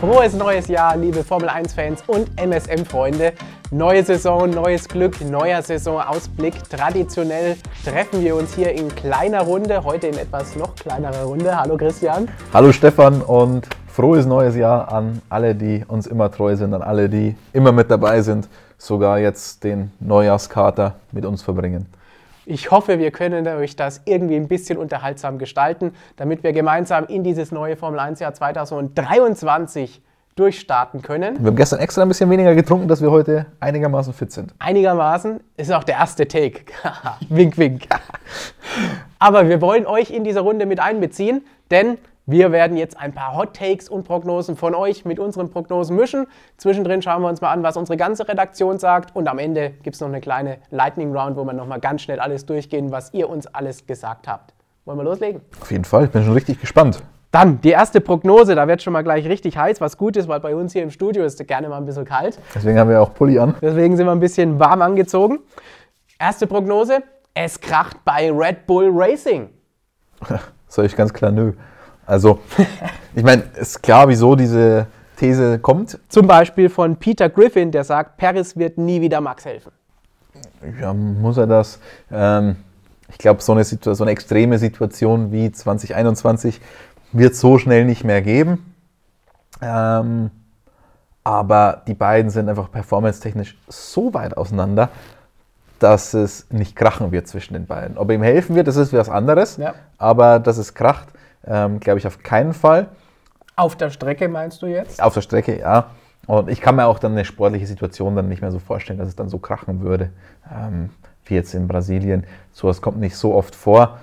Frohes neues Jahr, liebe Formel 1-Fans und MSM-Freunde. Neue Saison, neues Glück, neuer Saisonausblick. Traditionell treffen wir uns hier in kleiner Runde, heute in etwas noch kleinerer Runde. Hallo Christian. Hallo Stefan und frohes neues Jahr an alle, die uns immer treu sind, an alle, die immer mit dabei sind, sogar jetzt den Neujahrskater mit uns verbringen. Ich hoffe, wir können euch das irgendwie ein bisschen unterhaltsam gestalten, damit wir gemeinsam in dieses neue Formel 1 Jahr 2023 durchstarten können. Wir haben gestern extra ein bisschen weniger getrunken, dass wir heute einigermaßen fit sind. Einigermaßen ist auch der erste Take. wink, wink. Aber wir wollen euch in diese Runde mit einbeziehen, denn wir werden jetzt ein paar Hot Takes und Prognosen von euch mit unseren Prognosen mischen. Zwischendrin schauen wir uns mal an, was unsere ganze Redaktion sagt. Und am Ende gibt es noch eine kleine Lightning Round, wo wir nochmal ganz schnell alles durchgehen, was ihr uns alles gesagt habt. Wollen wir loslegen? Auf jeden Fall, ich bin schon richtig gespannt. Dann die erste Prognose, da wird schon mal gleich richtig heiß, was gut ist, weil bei uns hier im Studio ist es gerne mal ein bisschen kalt. Deswegen haben wir auch Pulli an. Deswegen sind wir ein bisschen warm angezogen. Erste Prognose, es kracht bei Red Bull Racing. Soll ich ganz klar nö. Also, ich meine, ist klar, wieso diese These kommt. Zum Beispiel von Peter Griffin, der sagt, Paris wird nie wieder Max helfen. Ja, muss er das? Ähm, ich glaube, so eine, so eine extreme Situation wie 2021 wird es so schnell nicht mehr geben. Ähm, aber die beiden sind einfach performance-technisch so weit auseinander, dass es nicht krachen wird zwischen den beiden. Ob ihm helfen wird, das ist was anderes. Ja. Aber dass es kracht, ähm, Glaube ich auf keinen Fall. Auf der Strecke meinst du jetzt? Auf der Strecke, ja. Und ich kann mir auch dann eine sportliche Situation dann nicht mehr so vorstellen, dass es dann so krachen würde, ähm, wie jetzt in Brasilien. Sowas kommt nicht so oft vor,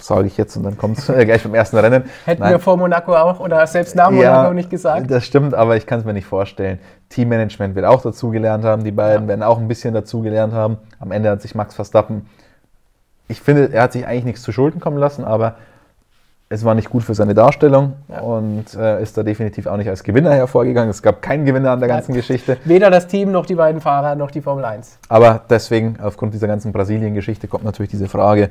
sage ich jetzt, und dann kommt es äh, gleich beim ersten Rennen. Hätten Nein. wir vor Monaco auch oder selbst nach Monaco ja, nicht gesagt. Das stimmt, aber ich kann es mir nicht vorstellen. Teammanagement wird auch dazugelernt haben, die beiden ja. werden auch ein bisschen dazugelernt haben. Am Ende hat sich Max Verstappen, ich finde, er hat sich eigentlich nichts zu Schulden kommen lassen, aber es war nicht gut für seine Darstellung ja. und äh, ist da definitiv auch nicht als Gewinner hervorgegangen. Es gab keinen Gewinner an der ganzen Nein. Geschichte. Weder das Team noch die beiden Fahrer noch die Formel 1. Aber deswegen, aufgrund dieser ganzen Brasilien-Geschichte, kommt natürlich diese Frage.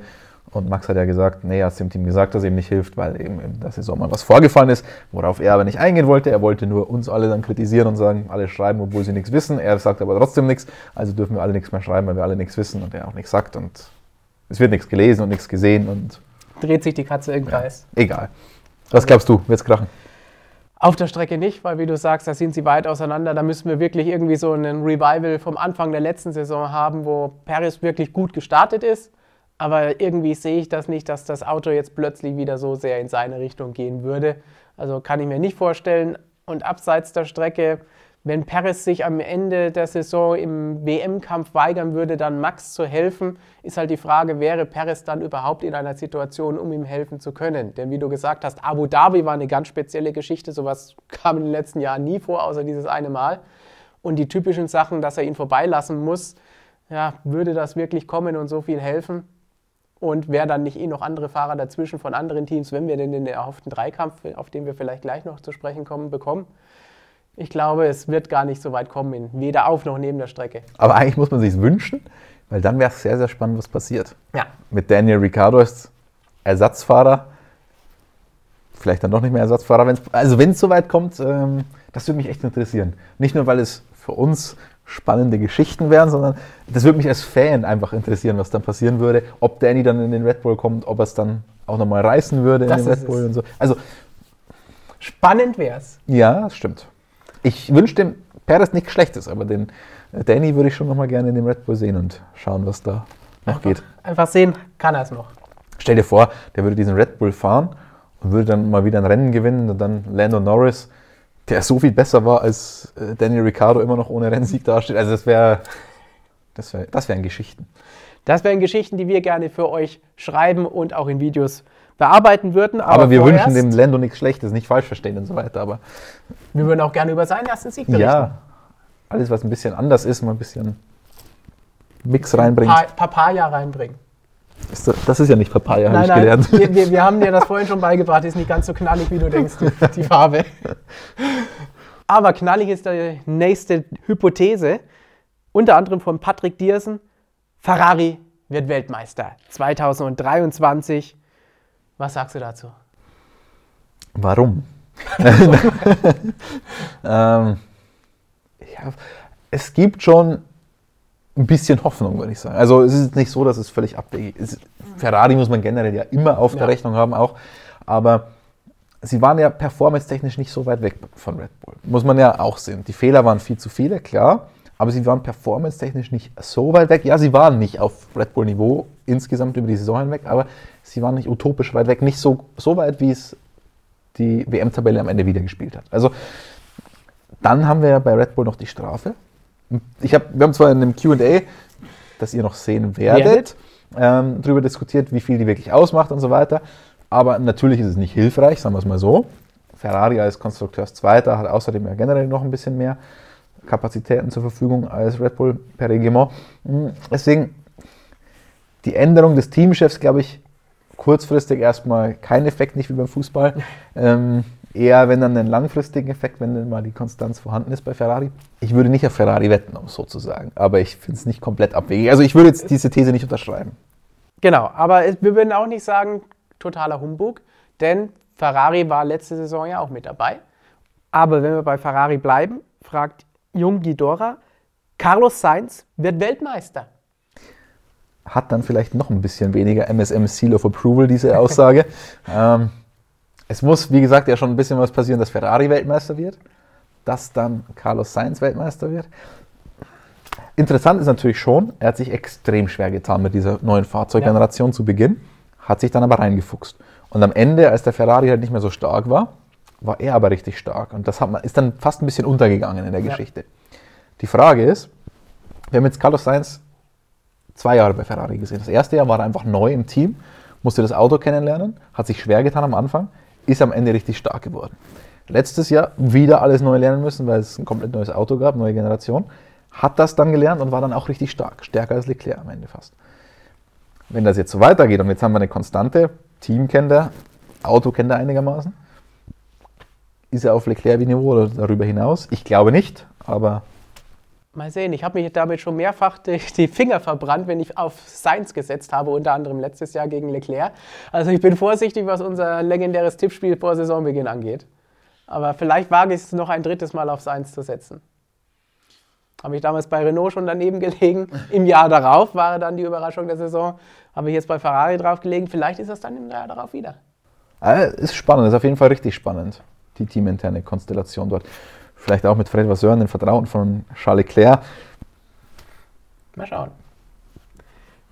Und Max hat ja gesagt, nee, er hat dem Team gesagt, dass es ihm nicht hilft, weil eben in der Saison mal was vorgefallen ist, worauf er aber nicht eingehen wollte. Er wollte nur uns alle dann kritisieren und sagen, alle schreiben, obwohl sie nichts wissen. Er sagt aber trotzdem nichts, also dürfen wir alle nichts mehr schreiben, weil wir alle nichts wissen und er auch nichts sagt. Und es wird nichts gelesen und nichts gesehen und dreht sich die Katze im Kreis. Ja, egal. Was glaubst du, wird es krachen? Auf der Strecke nicht, weil wie du sagst, da sind sie weit auseinander. Da müssen wir wirklich irgendwie so einen Revival vom Anfang der letzten Saison haben, wo Paris wirklich gut gestartet ist. Aber irgendwie sehe ich das nicht, dass das Auto jetzt plötzlich wieder so sehr in seine Richtung gehen würde. Also kann ich mir nicht vorstellen. Und abseits der Strecke wenn Perez sich am Ende der Saison im WM-Kampf weigern würde, dann Max zu helfen, ist halt die Frage, wäre Perez dann überhaupt in einer Situation, um ihm helfen zu können? Denn wie du gesagt hast, Abu Dhabi war eine ganz spezielle Geschichte. Sowas kam in den letzten Jahren nie vor, außer dieses eine Mal. Und die typischen Sachen, dass er ihn vorbeilassen muss, ja, würde das wirklich kommen und so viel helfen? Und wäre dann nicht eh noch andere Fahrer dazwischen von anderen Teams, wenn wir denn den erhofften Dreikampf, auf den wir vielleicht gleich noch zu sprechen kommen, bekommen? Ich glaube, es wird gar nicht so weit kommen, weder auf noch neben der Strecke. Aber eigentlich muss man sich wünschen, weil dann wäre es sehr, sehr spannend, was passiert. Ja. Mit Daniel Ricciardo als Ersatzfahrer, vielleicht dann doch nicht mehr Ersatzfahrer. Wenn's, also wenn es so weit kommt, ähm, das würde mich echt interessieren. Nicht nur, weil es für uns spannende Geschichten wären, sondern das würde mich als Fan einfach interessieren, was dann passieren würde, ob Danny dann in den Red Bull kommt, ob er es dann auch nochmal reißen würde das in den Red Bull es. und so. Also spannend wäre es. Ja, das stimmt. Ich wünsche dem Perez nichts Schlechtes, aber den äh, Danny würde ich schon noch mal gerne in dem Red Bull sehen und schauen, was da noch einfach, geht. Einfach sehen, kann er es noch. Stell dir vor, der würde diesen Red Bull fahren und würde dann mal wieder ein Rennen gewinnen und dann Lando Norris, der so viel besser war, als äh, Daniel Ricciardo immer noch ohne Rennsieg dasteht. Also das wäre das wär, das wären Geschichten. Das wären Geschichten, die wir gerne für euch schreiben und auch in Videos bearbeiten würden. Aber, aber wir wünschen dem Lando nichts Schlechtes, nicht falsch verstehen und so weiter. Aber wir würden auch gerne über seinen ersten Sieg berichten. Ja, alles, was ein bisschen anders ist, mal ein bisschen Mix reinbringen. Pa Papaya reinbringen. Ist das, das, ist ja nicht Papaya, habe ich nein, gelernt. Wir, wir, wir, haben dir das vorhin schon beigebracht, ist nicht ganz so knallig, wie du denkst, die Farbe. Aber knallig ist die nächste Hypothese, unter anderem von Patrick Diersen. Ferrari wird Weltmeister 2023. Was sagst du dazu? Warum? ähm, ja, es gibt schon ein bisschen Hoffnung, würde ich sagen. Also es ist nicht so, dass es völlig abwegig ist. Ferrari muss man generell ja immer auf der ja. Rechnung haben auch, aber sie waren ja performance-technisch nicht so weit weg von Red Bull. Muss man ja auch sehen. Die Fehler waren viel zu viele, klar, aber sie waren performance-technisch nicht so weit weg. Ja, sie waren nicht auf Red Bull-Niveau insgesamt über die Saison hinweg, aber sie waren nicht utopisch weit weg, nicht so, so weit, wie es die WM-Tabelle am Ende wieder gespielt hat. Also dann haben wir ja bei Red Bull noch die Strafe. Ich hab, wir haben zwar in einem QA, das ihr noch sehen werdet, ähm, darüber diskutiert, wie viel die wirklich ausmacht und so weiter. Aber natürlich ist es nicht hilfreich, sagen wir es mal so. Ferrari als Konstrukteurszweiter hat außerdem ja generell noch ein bisschen mehr Kapazitäten zur Verfügung als Red Bull per Regiment. Hm, deswegen die Änderung des Teamchefs, glaube ich, kurzfristig erstmal kein Effekt, nicht wie beim Fußball. Ähm, eher, wenn dann einen langfristigen Effekt, wenn dann mal die Konstanz vorhanden ist bei Ferrari. Ich würde nicht auf Ferrari wetten, um sozusagen, aber ich finde es nicht komplett abwegig. Also ich würde jetzt diese These nicht unterschreiben. Genau, aber wir würden auch nicht sagen, totaler Humbug, denn Ferrari war letzte Saison ja auch mit dabei. Aber wenn wir bei Ferrari bleiben, fragt Jung Gidora, Carlos Sainz wird Weltmeister. Hat dann vielleicht noch ein bisschen weniger MSM Seal of Approval, diese Aussage. ähm, es muss, wie gesagt, ja schon ein bisschen was passieren, dass Ferrari Weltmeister wird, dass dann Carlos Sainz Weltmeister wird. Interessant ist natürlich schon, er hat sich extrem schwer getan mit dieser neuen Fahrzeuggeneration ja. zu Beginn, hat sich dann aber reingefuchst. Und am Ende, als der Ferrari halt nicht mehr so stark war, war er aber richtig stark. Und das man, ist dann fast ein bisschen untergegangen in der ja. Geschichte. Die Frage ist, wir haben jetzt Carlos Sainz zwei Jahre bei Ferrari gesehen. Das erste Jahr war er einfach neu im Team, musste das Auto kennenlernen, hat sich schwer getan am Anfang, ist am Ende richtig stark geworden. Letztes Jahr wieder alles neu lernen müssen, weil es ein komplett neues Auto gab, neue Generation. Hat das dann gelernt und war dann auch richtig stark. Stärker als Leclerc am Ende fast. Wenn das jetzt so weitergeht und jetzt haben wir eine konstante, Team kennt er, Auto kennt er einigermaßen. Ist er auf Leclerc-Niveau oder darüber hinaus? Ich glaube nicht, aber Mal sehen, ich habe mich damit schon mehrfach die, die, Finger verbrannt, wenn ich auf Sainz gesetzt habe, unter anderem letztes Jahr gegen Leclerc. Also ich bin vorsichtig, was unser legendäres Tippspiel vor Saisonbeginn angeht. Aber vielleicht wage ich es noch ein drittes Mal auf Sainz zu setzen. Habe ich damals bei Renault schon daneben gelegen. Im Jahr darauf war dann die Überraschung der Saison. Habe ich jetzt bei Ferrari drauf gelegen. Vielleicht ist das dann im Jahr darauf wieder. ist spannend, ist auf jeden Fall richtig spannend, die teaminterne Konstellation dort vielleicht auch mit Fred Vasseur, den Vertrauen von Charles Leclerc. Mal schauen.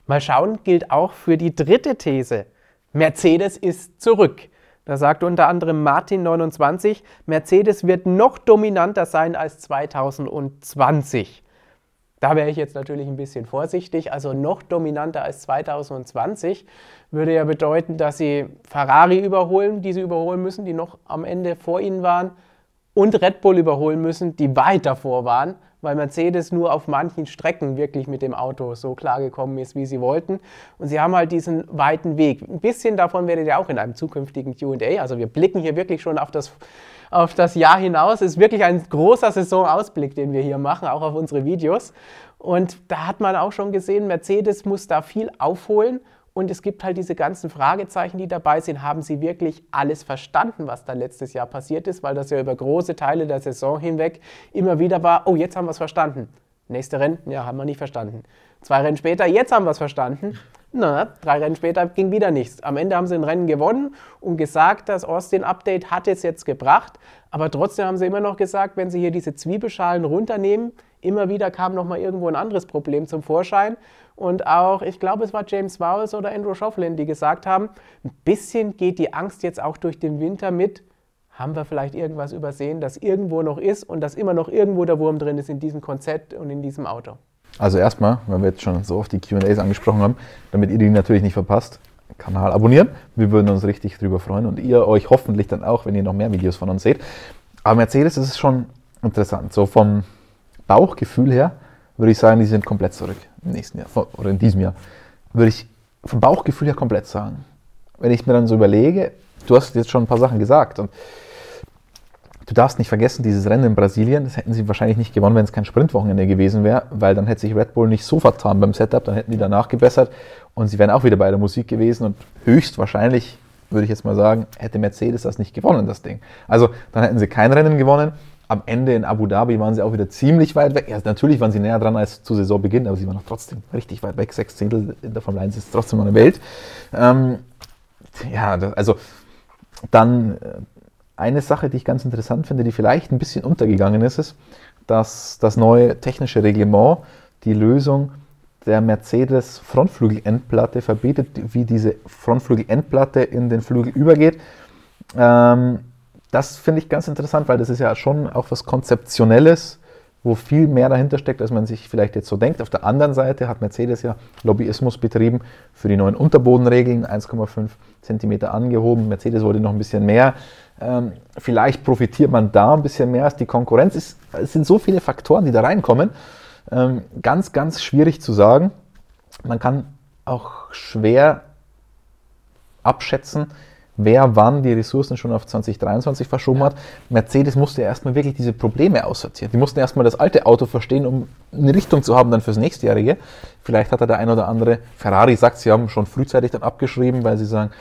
Mal schauen gilt auch für die dritte These. Mercedes ist zurück. Da sagt unter anderem Martin29, Mercedes wird noch dominanter sein als 2020. Da wäre ich jetzt natürlich ein bisschen vorsichtig. Also noch dominanter als 2020 würde ja bedeuten, dass sie Ferrari überholen, die sie überholen müssen, die noch am Ende vor ihnen waren und Red Bull überholen müssen, die weit davor waren, weil Mercedes nur auf manchen Strecken wirklich mit dem Auto so klar gekommen ist, wie sie wollten. Und sie haben halt diesen weiten Weg. Ein bisschen davon werdet ihr auch in einem zukünftigen QA. Also wir blicken hier wirklich schon auf das, auf das Jahr hinaus. Es ist wirklich ein großer Saisonausblick, den wir hier machen, auch auf unsere Videos. Und da hat man auch schon gesehen, Mercedes muss da viel aufholen. Und es gibt halt diese ganzen Fragezeichen, die dabei sind. Haben Sie wirklich alles verstanden, was da letztes Jahr passiert ist? Weil das ja über große Teile der Saison hinweg immer wieder war, oh, jetzt haben wir es verstanden. Nächste Rennen, ja, haben wir nicht verstanden. Zwei Rennen später, jetzt haben wir es verstanden. Na, drei Rennen später ging wieder nichts. Am Ende haben sie ein Rennen gewonnen und gesagt, das Austin-Update hat es jetzt gebracht. Aber trotzdem haben sie immer noch gesagt, wenn sie hier diese Zwiebelschalen runternehmen, immer wieder kam noch mal irgendwo ein anderes Problem zum Vorschein. Und auch, ich glaube, es war James Vowles oder Andrew Schofflin, die gesagt haben, ein bisschen geht die Angst jetzt auch durch den Winter mit. Haben wir vielleicht irgendwas übersehen, das irgendwo noch ist und das immer noch irgendwo der Wurm drin ist in diesem Konzept und in diesem Auto? Also erstmal, weil wir jetzt schon so oft die QAs angesprochen haben, damit ihr die natürlich nicht verpasst, Kanal abonnieren. Wir würden uns richtig drüber freuen und ihr euch hoffentlich dann auch, wenn ihr noch mehr Videos von uns seht. Aber Mercedes ist schon interessant. So vom Bauchgefühl her würde ich sagen, die sind komplett zurück im nächsten Jahr oder in diesem Jahr. Würde ich vom Bauchgefühl her komplett sagen. Wenn ich mir dann so überlege, du hast jetzt schon ein paar Sachen gesagt und du darfst nicht vergessen, dieses Rennen in Brasilien, das hätten sie wahrscheinlich nicht gewonnen, wenn es kein Sprintwochenende gewesen wäre, weil dann hätte sich Red Bull nicht so vertan beim Setup, dann hätten die danach gebessert und sie wären auch wieder bei der Musik gewesen und höchstwahrscheinlich würde ich jetzt mal sagen, hätte Mercedes das nicht gewonnen, das Ding. Also dann hätten sie kein Rennen gewonnen. Am Ende in Abu Dhabi waren sie auch wieder ziemlich weit weg. Ja, natürlich waren sie näher dran als zu Saisonbeginn, aber sie waren noch trotzdem richtig weit weg. Sechs Zehntel in der Formel 1 ist trotzdem eine Welt. Ähm, ja, das, also dann äh, eine Sache, die ich ganz interessant finde, die vielleicht ein bisschen untergegangen ist, ist, dass das neue technische Reglement die Lösung der Mercedes Frontflügelendplatte verbietet, wie diese Frontflügelendplatte in den Flügel übergeht. Ähm, das finde ich ganz interessant, weil das ist ja schon auch was Konzeptionelles, wo viel mehr dahinter steckt, als man sich vielleicht jetzt so denkt. Auf der anderen Seite hat Mercedes ja Lobbyismus betrieben für die neuen Unterbodenregeln, 1,5 cm angehoben. Mercedes wollte noch ein bisschen mehr. Ähm, vielleicht profitiert man da ein bisschen mehr als die Konkurrenz. Es, es sind so viele Faktoren, die da reinkommen. Ähm, ganz, ganz schwierig zu sagen. Man kann auch schwer abschätzen, wer wann die Ressourcen schon auf 2023 verschoben hat. Mercedes musste ja erstmal wirklich diese Probleme aussortieren. Die mussten erstmal das alte Auto verstehen, um eine Richtung zu haben dann fürs nächstjährige. Vielleicht hat er der ein oder andere, Ferrari sagt, sie haben schon frühzeitig dann abgeschrieben, weil sie sagen,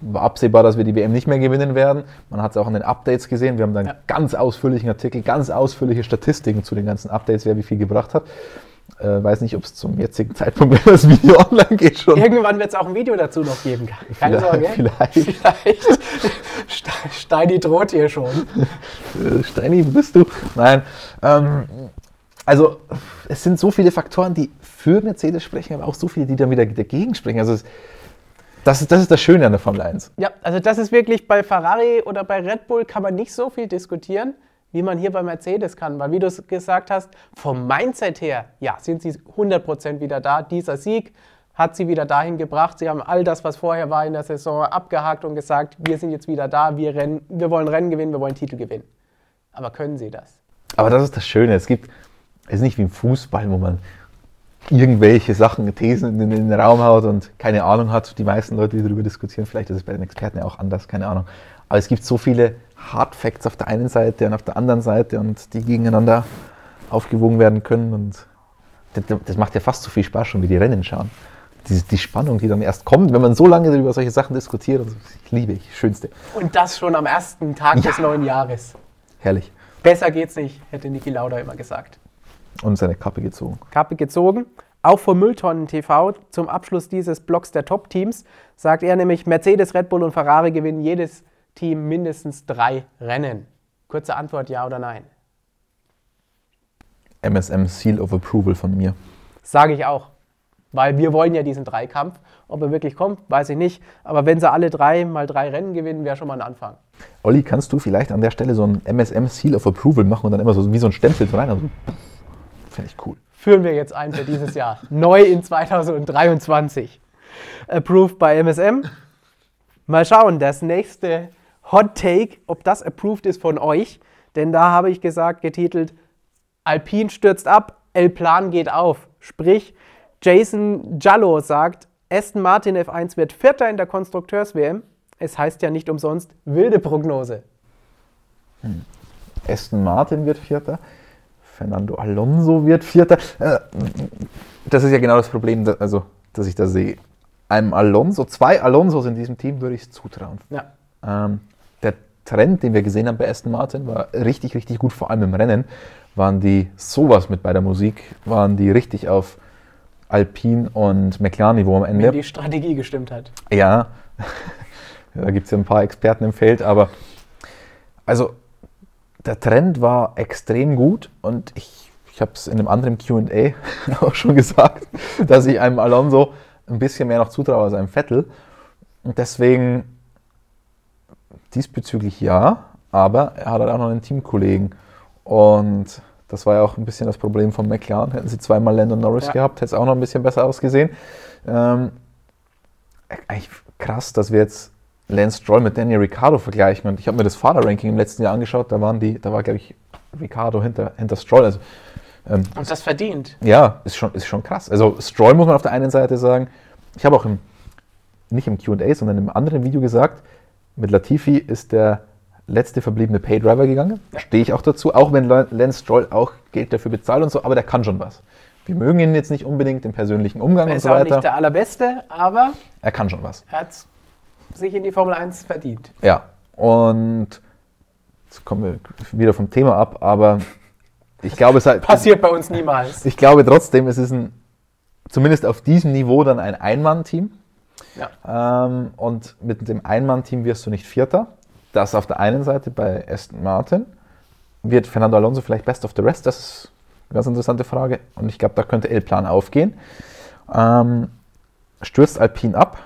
war absehbar, dass wir die WM nicht mehr gewinnen werden. Man hat es auch in den Updates gesehen. Wir haben dann ja. ganz ausführlichen Artikel, ganz ausführliche Statistiken zu den ganzen Updates, wer wie viel gebracht hat. Äh, weiß nicht, ob es zum jetzigen Zeitpunkt, wenn das Video online geht, schon. Irgendwann wird es auch ein Video dazu noch geben. Keine Sorge. Vielleicht. vielleicht. Steini droht hier schon. Äh, Steini, bist du? Nein. Ähm, also, es sind so viele Faktoren, die für Mercedes sprechen, aber auch so viele, die dann wieder dagegen sprechen. Also, es, das ist, das ist das Schöne an der Formel 1. Ja, also das ist wirklich bei Ferrari oder bei Red Bull kann man nicht so viel diskutieren, wie man hier bei Mercedes kann. Weil wie du es gesagt hast, vom Mindset her, ja, sind sie 100% wieder da. Dieser Sieg hat sie wieder dahin gebracht. Sie haben all das, was vorher war in der Saison, abgehakt und gesagt, wir sind jetzt wieder da, wir, rennen, wir wollen Rennen gewinnen, wir wollen Titel gewinnen. Aber können sie das? Aber das ist das Schöne. Es gibt, es ist nicht wie im Fußball, wo man irgendwelche Sachen, Thesen in den Raum haut und keine Ahnung hat. Die meisten Leute, die darüber diskutieren, vielleicht ist es bei den Experten ja auch anders, keine Ahnung. Aber es gibt so viele Hard Facts auf der einen Seite und auf der anderen Seite und die gegeneinander aufgewogen werden können. Und das macht ja fast so viel Spaß schon wie die Rennen schauen. Die, die Spannung, die dann erst kommt, wenn man so lange über solche Sachen diskutiert, ich liebe ich, schönste. Und das schon am ersten Tag ja. des neuen Jahres. Herrlich. Besser geht's nicht, hätte Niki Lauda immer gesagt. Und seine Kappe gezogen. Kappe gezogen. Auch vor Mülltonnen TV zum Abschluss dieses Blocks der Top-Teams sagt er nämlich, Mercedes, Red Bull und Ferrari gewinnen jedes Team mindestens drei Rennen. Kurze Antwort, ja oder nein? MSM Seal of Approval von mir. Sage ich auch. Weil wir wollen ja diesen Dreikampf. Ob er wirklich kommt, weiß ich nicht. Aber wenn sie alle drei mal drei Rennen gewinnen, wäre schon mal ein Anfang. Olli, kannst du vielleicht an der Stelle so ein MSM Seal of Approval machen und dann immer so wie so ein Stempel rein? Also Finde ich cool. Führen wir jetzt ein für dieses Jahr. Neu in 2023. Approved bei MSM. Mal schauen, das nächste Hot Take, ob das approved ist von euch. Denn da habe ich gesagt, getitelt, Alpine stürzt ab, El Plan geht auf. Sprich, Jason Jallo sagt, Aston Martin F1 wird Vierter in der Konstrukteurs-WM. Es heißt ja nicht umsonst wilde Prognose. Hm. Aston Martin wird Vierter. Fernando Alonso wird Vierter. Äh, das ist ja genau das Problem, dass, also, dass ich da sehe. Einem Alonso, zwei Alonsos in diesem Team würde ich es zutrauen. Ja. Ähm, Trend, den wir gesehen haben bei Aston Martin, war richtig, richtig gut, vor allem im Rennen. Waren die sowas mit bei der Musik, waren die richtig auf Alpine und McLaren-Niveau am Ende. Wenn die Strategie gestimmt hat. Ja, da gibt es ja ein paar Experten im Feld, aber also der Trend war extrem gut und ich, ich habe es in einem anderen QA auch schon gesagt, dass ich einem Alonso ein bisschen mehr noch zutraue als einem Vettel. Und deswegen diesbezüglich ja, aber er hat halt auch noch einen Teamkollegen. Und das war ja auch ein bisschen das Problem von McLaren. Hätten sie zweimal Lando Norris ja. gehabt, hätte es auch noch ein bisschen besser ausgesehen. Ähm, eigentlich krass, dass wir jetzt Lance Stroll mit Daniel Ricciardo vergleichen. Und ich habe mir das Fahrerranking im letzten Jahr angeschaut, da waren die, da war, glaube ich, Ricciardo hinter, hinter Stroll. Also, ähm, und das verdient. Ja, ist schon, ist schon krass. Also Stroll muss man auf der einen Seite sagen, ich habe auch im, nicht im QA, sondern im anderen Video gesagt, mit Latifi ist der letzte verbliebene Paydriver gegangen. Ja. Stehe ich auch dazu, auch wenn Lance Stroll auch Geld dafür bezahlt und so, aber der kann schon was. Wir mögen ihn jetzt nicht unbedingt im persönlichen Umgang er und so weiter. Er ist auch nicht der allerbeste, aber er kann schon was. Er hat sich in die Formel 1 verdient. Ja, und jetzt kommen wir wieder vom Thema ab, aber ich glaube, es halt, Passiert bei uns niemals. ich glaube trotzdem, es ist ein, zumindest auf diesem Niveau dann ein Einmann-Team. Ja. Ähm, und mit dem Einmann-Team wirst du nicht Vierter. Das auf der einen Seite bei Aston Martin. Wird Fernando Alonso vielleicht Best of the Rest? Das ist eine ganz interessante Frage. Und ich glaube, da könnte L-Plan aufgehen. Ähm, stürzt Alpine ab.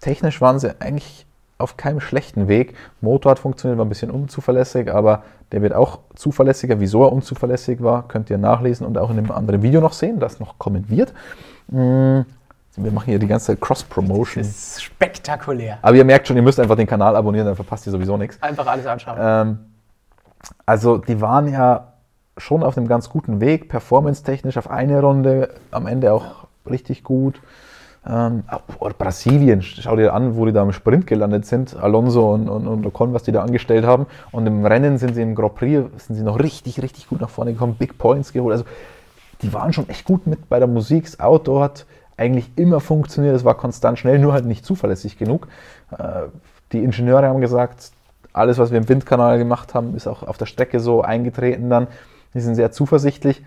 Technisch waren sie eigentlich auf keinem schlechten Weg. Motor hat funktioniert, war ein bisschen unzuverlässig, aber der wird auch zuverlässiger. Wieso er unzuverlässig war, könnt ihr nachlesen und auch in einem anderen Video noch sehen, das noch kommen wird. Mm, Wir machen hier die ganze Cross-Promotion. Das ist spektakulär. Aber ihr merkt schon, ihr müsst einfach den Kanal abonnieren, dann verpasst ihr sowieso nichts. Einfach alles anschauen. Ähm, also die waren ja schon auf einem ganz guten Weg, performance-technisch auf eine Runde, am Ende auch richtig gut. Ähm, Brasilien, schau dir an, wo die da im Sprint gelandet sind, Alonso und, und, und Ocon, was die da angestellt haben. Und im Rennen sind sie im Grand Prix, sind sie noch richtig, richtig gut nach vorne gekommen, Big Points geholt. Also die waren schon echt gut mit bei der Musik. Das Auto hat eigentlich immer funktioniert, es war konstant schnell, nur halt nicht zuverlässig genug. Äh, die Ingenieure haben gesagt, alles, was wir im Windkanal gemacht haben, ist auch auf der Strecke so eingetreten dann. Die sind sehr zuversichtlich.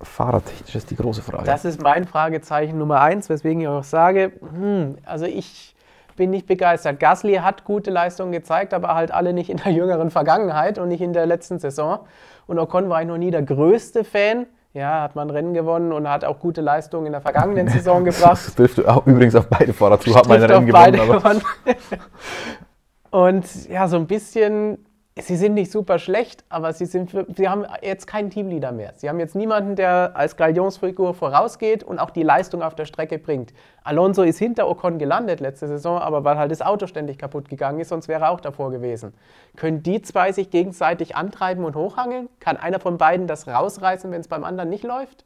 Fahrertechnisch ist die große Frage. Das ist mein Fragezeichen Nummer eins, weswegen ich auch sage, hm, also ich bin nicht begeistert. Gasly hat gute Leistungen gezeigt, aber halt alle nicht in der jüngeren Vergangenheit und nicht in der letzten Saison. Und Ocon war ich noch nie der größte Fan. Ja, hat man Rennen gewonnen und hat auch gute Leistungen in der vergangenen Saison gebracht. Das trifft übrigens auf beide Fahrer zu, hat man Rennen beide gewonnen. Gewonnen. Und ja, so ein bisschen, sie sind nicht super schlecht, aber sie, sind, sie haben jetzt keinen Teamleader mehr. Sie haben jetzt niemanden, der als Galionsfigur vorausgeht und auch die Leistung auf der Strecke bringt. Alonso ist hinter Ocon gelandet letzte Saison, aber weil halt das Auto ständig kaputt gegangen ist, sonst wäre er auch davor gewesen. Können die zwei sich gegenseitig antreiben und hochhangeln? Kann einer von beiden das rausreißen, wenn es beim anderen nicht läuft?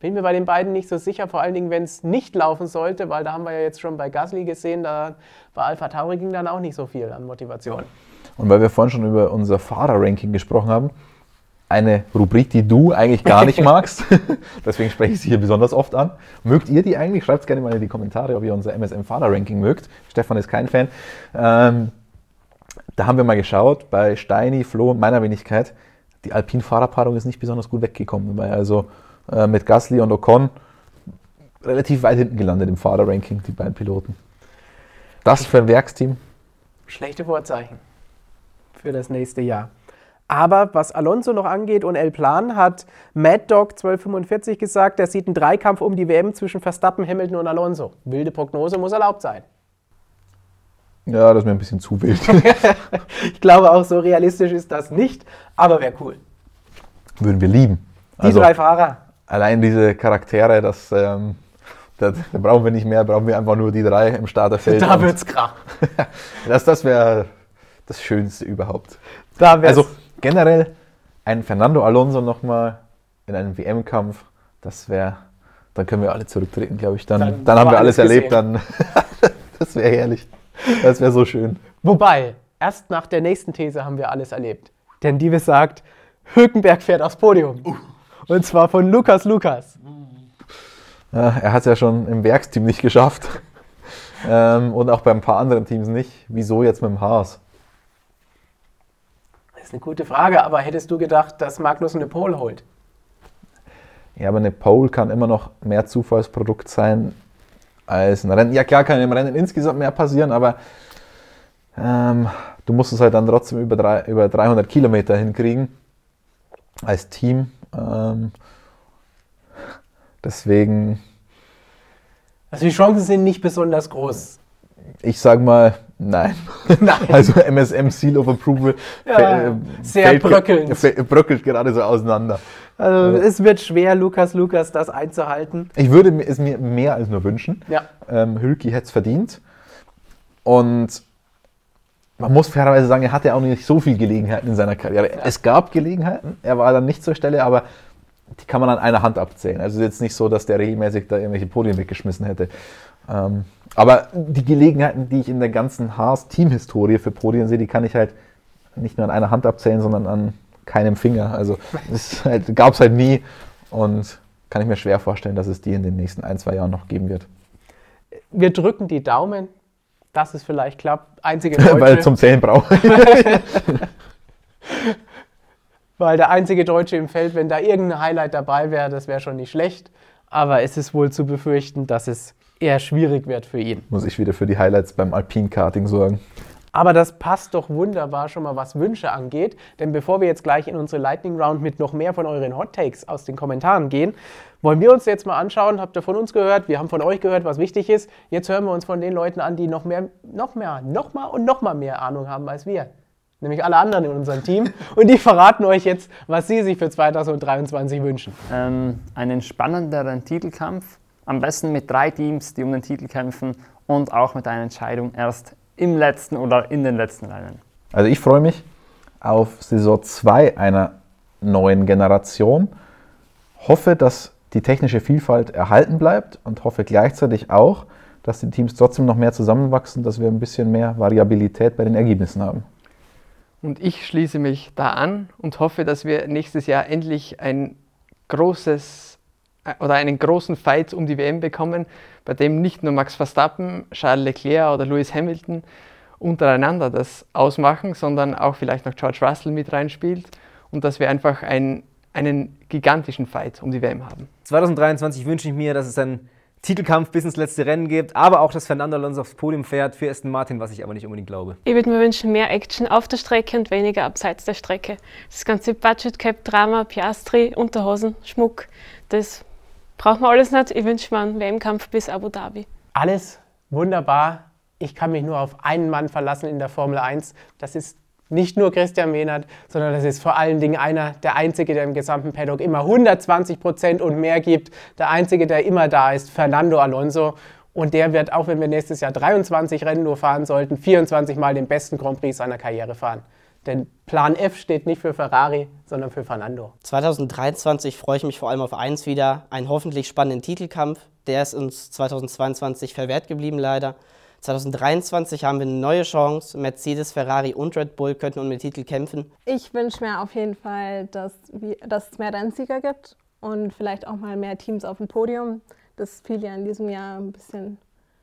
Bin mir bei den beiden nicht so sicher, vor allen Dingen, wenn es nicht laufen sollte, weil da haben wir ja jetzt schon bei Gasly gesehen, da bei Alpha Tauri ging dann auch nicht so viel an Motivation. Und weil wir vorhin schon über unser Fahrerranking gesprochen haben, eine Rubrik, die du eigentlich gar nicht magst, deswegen spreche ich sie hier besonders oft an. Mögt ihr die eigentlich? Schreibt es gerne mal in die Kommentare, ob ihr unser MSM-Fahrerranking mögt. Stefan ist kein Fan. Ähm, da haben wir mal geschaut, bei Steini, Flo und meiner Wenigkeit, die Alpin-Fahrerpaarung ist nicht besonders gut weggekommen, weil also äh, mit Gasly und Ocon relativ weit hinten gelandet im Fahrerranking, die beiden Piloten. Das für ein Werksteam. Schlechte Vorzeichen für das nächste Jahr. Aber was Alonso noch angeht und El Plan, hat Mad Dog 1245 gesagt, er sieht einen Dreikampf um die WM zwischen Verstappen, Hamilton und Alonso. Wilde Prognose muss erlaubt sein. Ja, das ist mir ein bisschen zu wild. Ich glaube auch, so realistisch ist das nicht, aber wäre cool. Würden wir lieben. Die Also drei Fahrer. allein diese Charaktere, das, ähm, da, da brauchen wir nicht mehr, brauchen wir einfach nur die drei im Starterfeld. Da wird's krachen. das das wäre das Schönste überhaupt. Da wär's. Also generell ein Fernando Alonso nochmal in einem WM-Kampf, das wäre, dann können wir alle zurücktreten, glaube ich. Dann, Dann dann, haben wir alles alles erlebt, dann das wäre herrlich. Das wäre so schön. Wobei, erst nach der nächsten These haben wir alles erlebt. Denn die besagt, Hülkenberg fährt aufs Podium. Und zwar von Lukas Lukas. Ja, er hat es ja schon im Werksteam nicht geschafft. ähm, und auch bei ein paar anderen Teams nicht. Wieso jetzt mit dem Haas? Das ist eine gute Frage, aber hättest du gedacht, dass Magnus eine Pole holt? Ja, aber eine Pole kann immer noch mehr Zufallsprodukt sein als ein Rennen. Ja, klar kann im Rennen insgesamt mehr passieren, aber ähm, du musst es halt dann trotzdem über, drei, über 300 Kilometer hinkriegen als Team. Ähm, deswegen, Also die Chancen sind nicht besonders groß. ich sag mal, nein. Nein. Also MSM Seal of Approval Ja, fä- sehr fällt- bröckelnd. bröckelt gerade so auseinander. Also es wird schwer, Lukas Lukas das einzuhalten. Ich würde es mir mehr als nur wünschen. Ja. Ähm, Hülki hätte es verdient. Und man muss fairerweise sagen, er hatte auch nicht so viele Gelegenheiten in seiner Karriere. Es gab Gelegenheiten, er war dann nicht zur Stelle, aber die kann man an einer Hand abzählen. Also jetzt nicht so, dass der regelmäßig da irgendwelche Podien weggeschmissen hätte. Ähm, aber die Gelegenheiten, die ich in der ganzen Haas-Teamhistorie für Podien sehe, die kann ich halt nicht nur an einer Hand abzählen, sondern an keinem Finger. Also es halt, gab es halt nie und kann ich mir schwer vorstellen, dass es die in den nächsten ein, zwei Jahren noch geben wird. Wir drücken die Daumen, dass es vielleicht klappt. Einzige Deutsche. Weil zum Zählen brauche Weil der einzige Deutsche im Feld, wenn da irgendein Highlight dabei wäre, das wäre schon nicht schlecht. Aber es ist wohl zu befürchten, dass es eher schwierig wird für ihn. Muss ich wieder für die Highlights beim Alpin-Karting sorgen. Aber das passt doch wunderbar schon mal, was Wünsche angeht. Denn bevor wir jetzt gleich in unsere Lightning Round mit noch mehr von euren Hot Takes aus den Kommentaren gehen, wollen wir uns jetzt mal anschauen. Habt ihr von uns gehört? Wir haben von euch gehört, was wichtig ist. Jetzt hören wir uns von den Leuten an, die noch mehr, noch mehr, noch mal und noch mal mehr Ahnung haben als wir. Nämlich alle anderen in unserem Team. Und die verraten euch jetzt, was sie sich für 2023 wünschen. Ähm, einen spannenderen Titelkampf. Am besten mit drei Teams, die um den Titel kämpfen und auch mit einer Entscheidung erst im letzten oder in den letzten Rennen. Also ich freue mich auf Saison 2 einer neuen Generation. Hoffe, dass die technische Vielfalt erhalten bleibt und hoffe gleichzeitig auch, dass die Teams trotzdem noch mehr zusammenwachsen, dass wir ein bisschen mehr Variabilität bei den Ergebnissen haben. Und ich schließe mich da an und hoffe, dass wir nächstes Jahr endlich ein großes oder einen großen Fight um die WM bekommen, bei dem nicht nur Max Verstappen, Charles Leclerc oder Lewis Hamilton untereinander das ausmachen, sondern auch vielleicht noch George Russell mit reinspielt und dass wir einfach ein, einen gigantischen Fight um die WM haben. 2023 wünsche ich mir, dass es einen Titelkampf bis ins letzte Rennen gibt, aber auch, dass Fernando Alonso aufs Podium fährt für Aston Martin, was ich aber nicht unbedingt glaube. Ich würde mir wünschen, mehr Action auf der Strecke und weniger abseits der Strecke. Das ganze Budget Cap, Drama, Piastri, Unterhosen, Schmuck, das braucht man alles nicht. Ich wünsche mir einen WM-Kampf bis Abu Dhabi. Alles wunderbar. Ich kann mich nur auf einen Mann verlassen in der Formel 1. Das ist nicht nur Christian Mehnert, sondern das ist vor allen Dingen einer, der Einzige, der im gesamten Paddock immer 120 Prozent und mehr gibt. Der Einzige, der immer da ist, Fernando Alonso. Und der wird, auch wenn wir nächstes Jahr 23 Rennen nur fahren sollten, 24 Mal den besten Grand Prix seiner Karriere fahren. Denn Plan F steht nicht für Ferrari, sondern für Fernando. 2023 freue ich mich vor allem auf eins wieder, einen hoffentlich spannenden Titelkampf. Der ist uns 2022 verwehrt geblieben leider. 2023 haben wir eine neue Chance. Mercedes, Ferrari und Red Bull könnten um den Titel kämpfen. Ich wünsche mir auf jeden Fall, dass, dass es mehr Rennsieger gibt und vielleicht auch mal mehr Teams auf dem Podium. Das fiel ja in diesem Jahr ein bisschen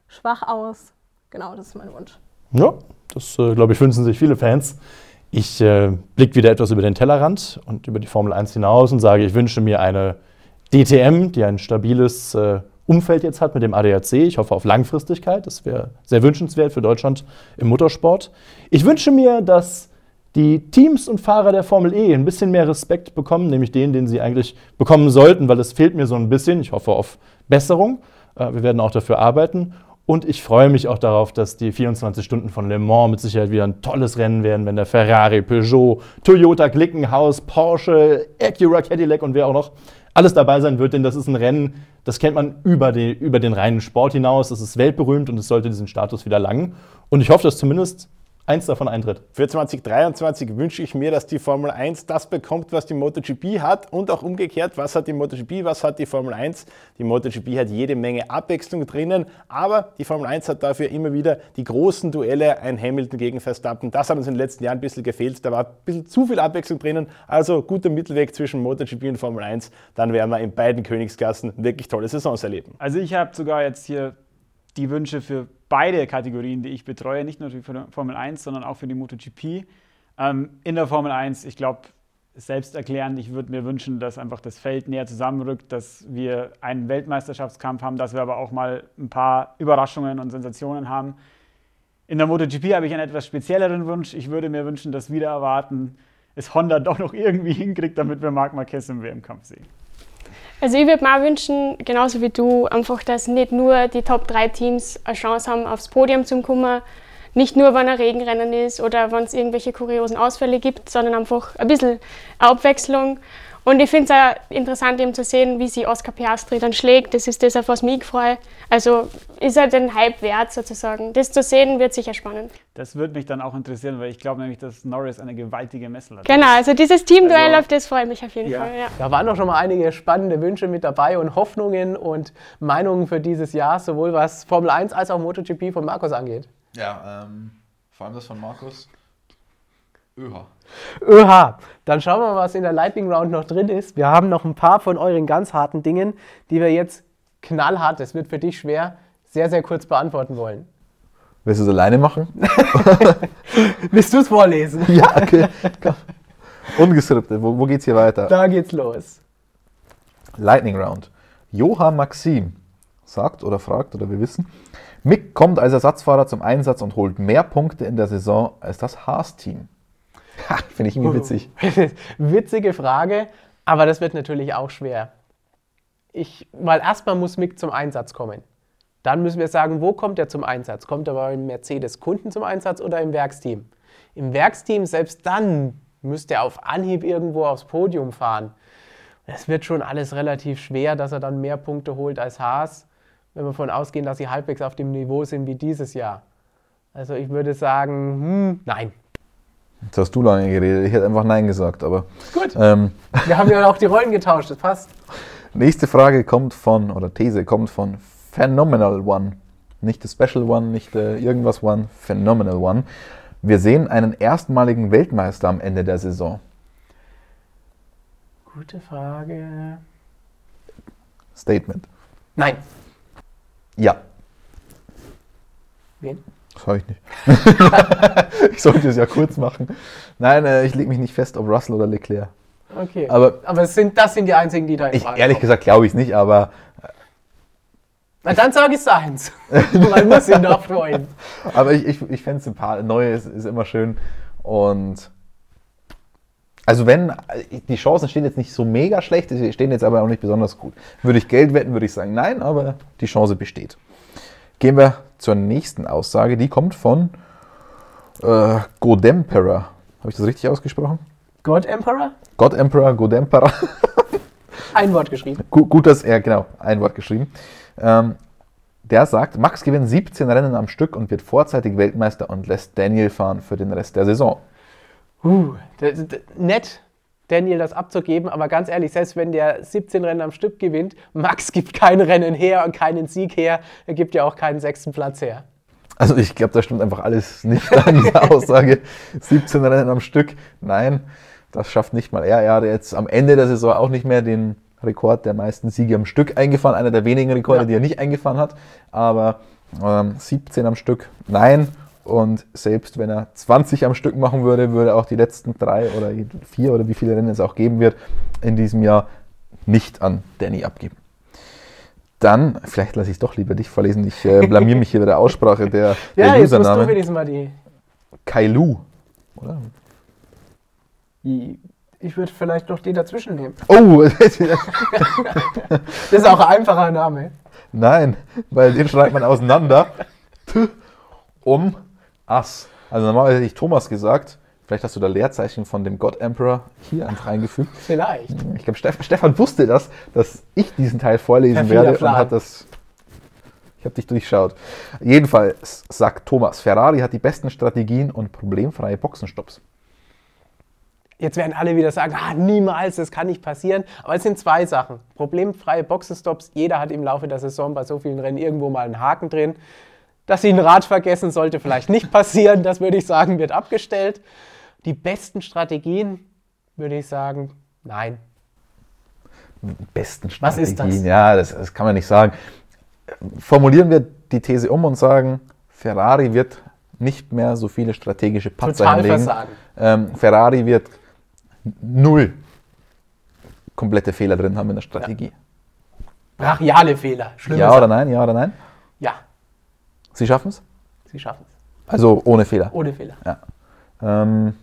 schwach aus. Genau, das ist mein Wunsch. Ja, das, äh, glaube ich, wünschen sich viele Fans. Ich äh, blicke wieder etwas über den Tellerrand und über die Formel 1 hinaus und sage, ich wünsche mir eine DTM, die ein stabiles äh, Umfeld jetzt hat mit dem ADAC. Ich hoffe auf Langfristigkeit. Das wäre sehr wünschenswert für Deutschland im Motorsport. Ich wünsche mir, dass die Teams und Fahrer der Formel E ein bisschen mehr Respekt bekommen, nämlich den, den sie eigentlich bekommen sollten, weil es fehlt mir so ein bisschen. Ich hoffe auf Besserung. Äh, wir werden auch dafür arbeiten. Und ich freue mich auch darauf, dass die 24 Stunden von Le Mans mit Sicherheit wieder ein tolles Rennen werden, wenn der Ferrari, Peugeot, Toyota, Glickenhaus, Porsche, Acura, Cadillac und wer auch noch alles dabei sein wird. Denn das ist ein Rennen, das kennt man über, die, über den reinen Sport hinaus. Das ist weltberühmt und es sollte diesen Status wieder langen. Und ich hoffe, dass zumindest eins davon eintritt. Für 2023 wünsche ich mir, dass die Formel 1 das bekommt, was die MotoGP hat und auch umgekehrt, was hat die MotoGP, was hat die Formel 1. Die MotoGP hat jede Menge Abwechslung drinnen, aber die Formel 1 hat dafür immer wieder die großen Duelle, ein Hamilton gegen Verstappen. Das hat uns in den letzten Jahren ein bisschen gefehlt, da war ein bisschen zu viel Abwechslung drinnen, also guter Mittelweg zwischen MotoGP und Formel 1, dann werden wir in beiden Königsklassen wirklich tolle Saisons erleben. Also ich habe sogar jetzt hier die Wünsche für beide Kategorien, die ich betreue, nicht nur für die Formel 1, sondern auch für die MotoGP. Ähm, in der Formel 1, ich glaube, selbsterklärend, ich würde mir wünschen, dass einfach das Feld näher zusammenrückt, dass wir einen Weltmeisterschaftskampf haben, dass wir aber auch mal ein paar Überraschungen und Sensationen haben. In der MotoGP habe ich einen etwas spezielleren Wunsch. Ich würde mir wünschen, dass wieder erwarten, es Honda doch noch irgendwie hinkriegt, damit wir Marc Marquez im WM-Kampf sehen. Also ich würde mir auch wünschen, genauso wie du, einfach, dass nicht nur die Top 3 Teams eine Chance haben, aufs Podium zu kommen, nicht nur, wenn ein Regenrennen ist oder wenn es irgendwelche kuriosen Ausfälle gibt, sondern einfach ein bisschen Abwechslung und ich finde es auch interessant, eben zu sehen, wie sich Oscar Piastri dann schlägt. Das ist das, auf was mich freue. Also ist er den Hype wert sozusagen. Das zu sehen, wird sicher spannend. Das würde mich dann auch interessieren, weil ich glaube nämlich, dass Norris eine gewaltige Messel hat. Genau, also dieses Teamduell, also, auf das freue ich mich auf jeden ja. Fall. Ja. Da waren doch schon mal einige spannende Wünsche mit dabei und Hoffnungen und Meinungen für dieses Jahr, sowohl was Formel 1 als auch MotoGP von Markus angeht. Ja, ähm, vor allem das von Markus. ÖH. ÖH. Dann schauen wir mal, was in der Lightning Round noch drin ist. Wir haben noch ein paar von euren ganz harten Dingen, die wir jetzt knallhart, das wird für dich schwer, sehr, sehr kurz beantworten wollen. Willst du es alleine machen? Willst du es vorlesen? ja, okay. Ungeskriptet, wo, wo geht's hier weiter? Da geht's los. Lightning Round. Johann Maxim sagt oder fragt, oder wir wissen, Mick kommt als Ersatzfahrer zum Einsatz und holt mehr Punkte in der Saison als das Haas-Team. Finde ich irgendwie witzig. Witzige Frage, aber das wird natürlich auch schwer. Ich, weil erstmal muss Mick zum Einsatz kommen. Dann müssen wir sagen, wo kommt er zum Einsatz? Kommt er beim Mercedes-Kunden zum Einsatz oder im Werksteam? Im Werksteam, selbst dann müsste er auf Anhieb irgendwo aufs Podium fahren. Es wird schon alles relativ schwer, dass er dann mehr Punkte holt als Haas, wenn wir davon ausgehen, dass sie halbwegs auf dem Niveau sind wie dieses Jahr. Also ich würde sagen, hm, nein. Jetzt hast du lange geredet, ich hätte einfach Nein gesagt, aber. Gut. Ähm, Wir haben ja auch die Rollen getauscht, das passt. nächste Frage kommt von, oder These kommt von Phenomenal One. Nicht das Special One, nicht äh, irgendwas One, Phenomenal One. Wir sehen einen erstmaligen Weltmeister am Ende der Saison. Gute Frage. Statement. Nein. Ja. Wen? Das habe ich nicht. ich sollte es ja kurz machen. Nein, äh, ich lege mich nicht fest, ob Russell oder Leclerc. Okay. Aber Aber sind, das sind die einzigen, die da in ich, Frage ehrlich kommen. gesagt glaube ich es nicht, aber, Na, dann sage ich Science. Man muss ihn doch freuen. aber ich, ich, ich fände es sympathisch. Neu ist, ist immer schön. Und also wenn, die Chancen stehen jetzt nicht so mega schlecht, sie stehen jetzt aber auch nicht besonders gut. Würde ich Geld wetten, würde ich sagen nein, aber die Chance besteht. Gehen wir zur nächsten Aussage. Die kommt von äh, Godemperor. Habe ich das richtig ausgesprochen? God Emperor? God Emperor, Godemperor. Ein Wort geschrieben. Gut, gut, dass er, genau, ein Wort geschrieben. Ähm, der sagt, Max gewinnt 17 Rennen am Stück und wird vorzeitig Weltmeister und lässt Daniel fahren für den Rest der Saison. Uh, nett, Daniel das abzugeben, aber ganz ehrlich, selbst wenn der 17 Rennen am Stück gewinnt, Max gibt kein Rennen her und keinen Sieg her, er gibt ja auch keinen sechsten Platz her. Also ich glaube, da stimmt einfach alles nicht an dieser Aussage. 17 Rennen am Stück, nein, das schafft nicht mal er. Er hat jetzt am Ende der Saison auch nicht mehr den Rekord der meisten Siege am Stück eingefahren, einer der wenigen Rekorde, Ja. die er nicht eingefahren hat. Aber ähm, 17 am Stück, nein. Und selbst wenn er 20 am Stück machen würde, würde auch die letzten drei oder vier oder wie viele Rennen es auch geben wird, in diesem Jahr nicht an Danny abgeben. Dann, vielleicht lasse ich es doch lieber dich vorlesen, ich äh, blamier mich hier bei der Aussprache der, der Ja, jetzt musst du Username. wenigstens mal die. Kailu, oder? ich würde vielleicht noch den dazwischen nehmen. Oh, Das ist auch ein einfacher Name. nein, weil den schreibt man auseinander. Um Ass. Also normalerweise hätte ich Thomas gesagt. Vielleicht hast du da Leerzeichen von dem God Emperor hier einfach eingefügt. Vielleicht. Ich glaube, Steff Stefan wusste das, dass ich diesen Teil vorlesen werde Plan. und hat das. Ich habe dich durchschaut. Jedenfalls sagt Thomas, Ferrari hat die besten Strategien und problemfreie Boxenstopps. Jetzt werden alle wieder sagen, ah, niemals, das kann nicht passieren. Aber es sind zwei Sachen. Problemfreie Boxenstops. Jeder hat im Laufe der Saison bei so vielen Rennen irgendwo mal einen Haken drin. Dass sie ein Rad vergessen, sollte vielleicht nicht passieren. Das würde ich sagen, wird abgestellt. Die besten Strategien, würde ich sagen, nein. besten Was ist das? Strategien. Ja, das, das kann man nicht sagen. Formulieren wir die These um und sagen, Ferrari wird nicht mehr so viele strategische Patzer Total hinlegen. versagen. Ähm, Ferrari wird null komplette Fehler drin haben in der Strategie. Brachiale Fehler. Schlimme Ja Sache. oder nein? Ja oder nein? Ja, Sie schaffen es? sie schaffen es. Also ohne Fehler. Ohne Fehler. Ähm,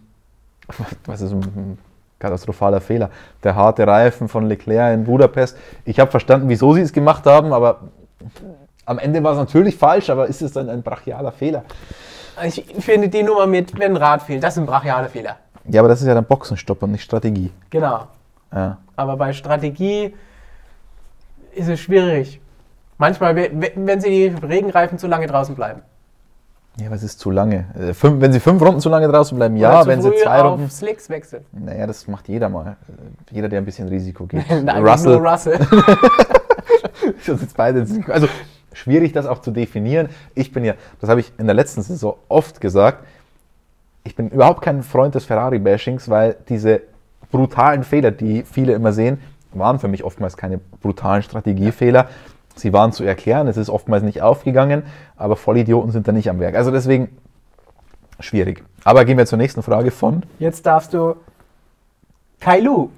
was ist ein katastrophaler Fehler? Der harte Reifen von Leclerc in Budapest. Ich habe verstanden, wieso sie es gemacht haben, aber am Ende war es natürlich falsch, aber ist es dann ein brachialer Fehler? Ich finde die Nummer mit, wenn ein Rad fehlt, das sind brachiale Fehler. Ja, aber das ist ja dann Boxenstopp und nicht Strategie. Genau. Ja. Aber bei Strategie ist es schwierig. Manchmal, we- we- wenn sie die Regenreifen zu lange draußen bleiben. ja, es ist zu lange. Äh, fünf, wenn sie fünf Runden zu lange draußen bleiben, ja, wenn sie zwei auf Runden. Slicks wechseln. Naja, das macht jeder mal. Äh, Jeder, der ein bisschen Risiko geht. Nein, Russell, nur Russell. Das jetzt beide also schwierig, das auch zu definieren. Ich bin ja, das habe ich in der letzten Saison oft gesagt, ich bin überhaupt kein Freund des Ferrari-Bashings, weil diese brutalen Fehler, die viele immer sehen, waren für mich oftmals keine brutalen Strategiefehler, Sie waren zu erklären, es ist oftmals nicht aufgegangen, aber Vollidioten sind da nicht am Werk. Also deswegen schwierig. Aber gehen wir zur nächsten Frage von. Jetzt darfst du Kailu.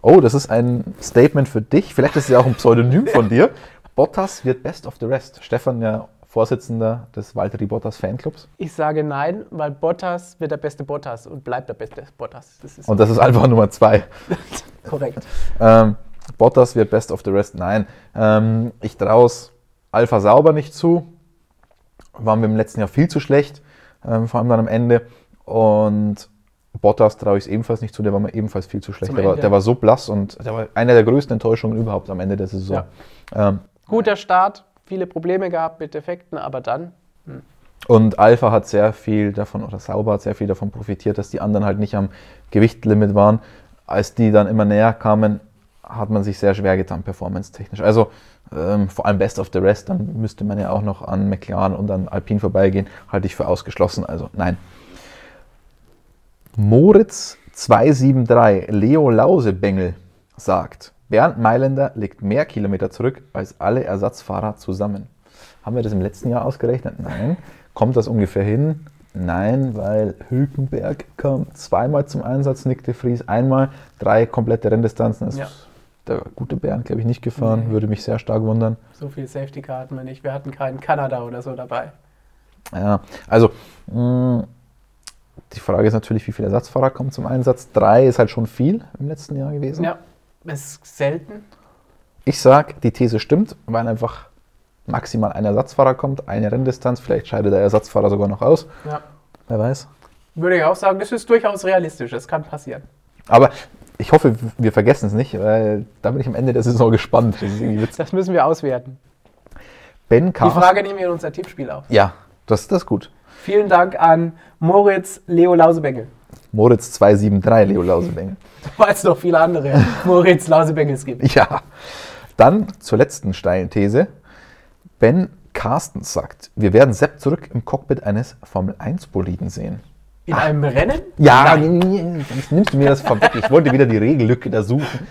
Oh, das ist ein Statement für dich. Vielleicht ist es ja auch ein Pseudonym von dir. Bottas wird Best of the Rest. Stefan, ja Vorsitzender des Valtteri Bottas Fanclubs. Ich sage nein, weil Bottas wird der beste Bottas und bleibt der beste Bottas. Das und das ist einfach Nummer zwei. Korrekt. Ähm, Bottas wird Best of the Rest. Nein. Ähm, ich traue es Alpha Sauber nicht zu. Waren wir im letzten Jahr viel zu schlecht, ähm, vor allem dann am Ende. Und Bottas traue ich es ebenfalls nicht zu, der war mir ebenfalls viel zu schlecht. Der war, der war, so blass und der war eine der größten Enttäuschungen überhaupt am Ende der Saison. Ja. Ähm, Guter Start, viele Probleme gehabt mit Defekten, aber dann. Hm. Und Alpha hat sehr viel davon, oder Sauber hat sehr viel davon profitiert, dass die anderen halt nicht am Gewichtlimit waren. Als die dann immer näher kamen, hat man sich sehr schwer getan, performance-technisch. Also ähm, vor allem Best of the Rest, dann müsste man ja auch noch an McLaren und an Alpine vorbeigehen, halte ich für ausgeschlossen. Also nein. Moritz 273, Leo Lausebengel sagt, Bernd Mailänder legt mehr Kilometer zurück als alle Ersatzfahrer zusammen. Haben wir das im letzten Jahr ausgerechnet? Nein. Kommt das ungefähr hin? Nein, weil Hülkenberg kam zweimal zum Einsatz, Nick de Vries einmal, drei komplette Renndistanzen. Das ja der gute Bernd, glaube ich, nicht gefahren. Nee. Würde mich sehr stark wundern. So viel Safety Car hatten wir nicht. Wir hatten keinen Kanada oder so dabei. Ja, also mh, mm, die Frage ist natürlich, wie viele Ersatzfahrer kommen zum Einsatz. Drei ist halt schon viel im letzten Jahr gewesen. Ja, ist selten. Ich sage, die These stimmt, weil einfach maximal ein Ersatzfahrer kommt, eine Renndistanz. Vielleicht scheidet der Ersatzfahrer sogar noch aus. Ja. Wer weiß. Würde ich auch sagen, das ist durchaus realistisch. Das kann passieren. Aber ich hoffe, wir vergessen es nicht, weil da bin ich am Ende der Saison gespannt. Das, das müssen wir auswerten. Ben Carsten. Die Frage nehmen wir in unser Tippspiel auf. Ja, das, das ist gut. Vielen Dank an Moritz Leo Lausebengel. Moritz 273 Leo Lausebengel. Weil es noch viele andere Moritz Lausebengels gibt. Ja. Dann zur letzten steilen These. Ben Carstens sagt, wir werden Sepp zurück im Cockpit eines Formel-1-Boliden sehen. In Ach. einem Rennen? Ja, jetzt nimmst du mir das vorweg. Ich wollte wieder die Regellücke da suchen.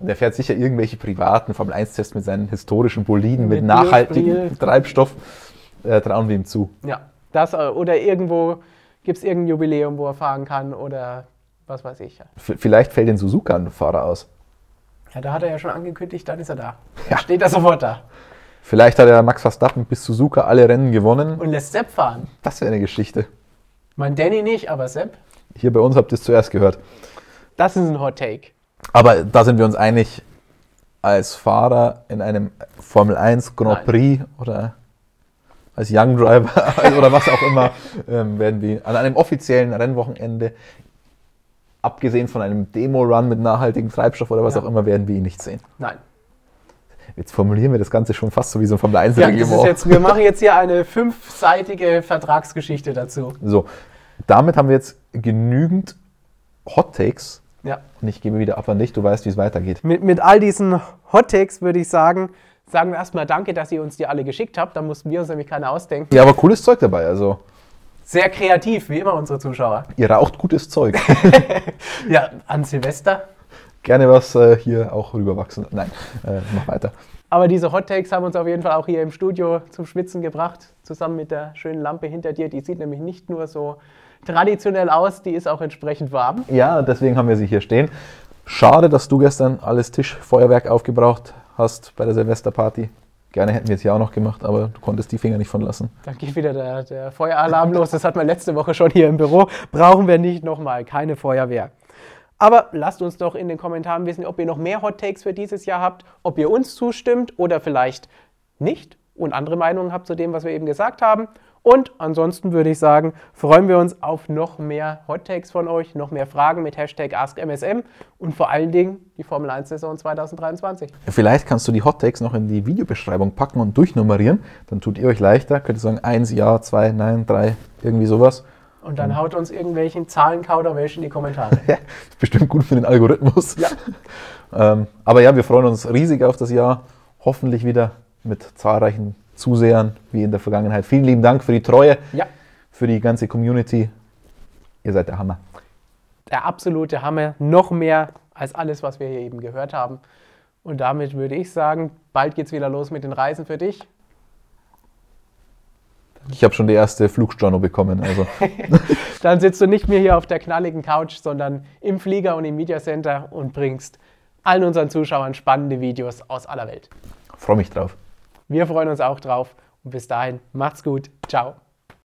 Und er fährt sicher irgendwelche privaten Formel-1-Tests mit seinen historischen Boliden, mit, mit nachhaltigem Treibstoff. Äh, trauen wir ihm zu. Ja, das äh, oder irgendwo gibt es irgendein Jubiläum, wo er fahren kann oder was weiß ich. Vielleicht fällt den Suzuka ein Fahrer aus. Ja, da hat er ja schon angekündigt, dann ist er da. Ja. Steht er sofort da. Vielleicht hat er Max Verstappen bis Suzuka alle Rennen gewonnen. Und lässt Sepp fahren. Das wäre eine Geschichte. Mein Danny nicht, aber Sepp. Hier bei uns habt ihr es zuerst gehört. Das ist ein Hot Take. Aber da sind wir uns einig, als Fahrer in einem Formel 1 Grand Prix Nein. oder als Young Driver oder was auch immer, ähm, werden wir an einem offiziellen Rennwochenende, abgesehen von einem Demo-Run mit nachhaltigem Treibstoff oder was ja. auch immer, werden wir ihn nicht sehen. Nein. Jetzt formulieren wir das Ganze schon fast so wie so ein Formel 1 ja, jetzt, Wir machen jetzt hier eine fünfseitige Vertragsgeschichte dazu. So, damit haben wir jetzt genügend Hot Takes. Ja. Und ich gebe wieder ab an dich, du weißt, wie es weitergeht. Mit, mit all diesen Hot Takes würde ich sagen, sagen wir erstmal Danke, dass ihr uns die alle geschickt habt. Da mussten wir uns nämlich keine ausdenken. Ja, aber cooles Zeug dabei, also. Sehr kreativ, wie immer unsere Zuschauer. Ihr raucht gutes Zeug. ja, an Silvester gerne was äh, hier auch rüberwachsen. Nein, äh, mach weiter. Aber diese Hot Takes haben uns auf jeden Fall auch hier im Studio zum Schwitzen gebracht, zusammen mit der schönen Lampe hinter dir. Die sieht nämlich nicht nur so traditionell aus, die ist auch entsprechend warm. Ja, deswegen haben wir sie hier stehen. Schade, dass du gestern alles Tischfeuerwerk aufgebraucht hast bei der Silvesterparty. Gerne hätten wir es ja auch noch gemacht, aber du konntest die Finger nicht von lassen. Dann geht wieder der, der Feueralarm los. Das hatten wir letzte Woche schon hier im Büro. Brauchen wir nicht nochmal. Keine Feuerwehr. Aber lasst uns doch in den Kommentaren wissen, ob ihr noch mehr Hot Takes für dieses Jahr habt, ob ihr uns zustimmt oder vielleicht nicht und andere Meinungen habt zu dem, was wir eben gesagt haben. Und ansonsten würde ich sagen, freuen wir uns auf noch mehr Hot Takes von euch, noch mehr Fragen mit Hashtag AskMSM und vor allen Dingen die Formel 1 Saison 2023. Vielleicht kannst du die Hot Takes noch in die Videobeschreibung packen und durchnummerieren. Dann tut ihr euch leichter. Könnt ihr sagen, eins, ja, zwei, nein, drei, irgendwie sowas. Und dann haut uns irgendwelchen Zahlenkauderwelsch in die Kommentare. ja, ist bestimmt gut für den Algorithmus. Ja. ähm, aber ja, wir freuen uns riesig auf das Jahr. Hoffentlich wieder mit zahlreichen Zusehern wie in der Vergangenheit. Vielen lieben Dank für die Treue, ja. für die ganze Community. Ihr seid der Hammer. Der absolute Hammer. Noch mehr als alles, was wir hier eben gehört haben. Und damit würde ich sagen, bald geht's wieder los mit den Reisen für dich. Ich habe schon die erste Flugstorno bekommen. Also. Dann sitzt du nicht mehr hier auf der knalligen Couch, sondern im Flieger und im Media Center und bringst allen unseren Zuschauern spannende Videos aus aller Welt. Freue mich drauf. Wir freuen uns auch drauf und bis dahin macht's gut. Ciao.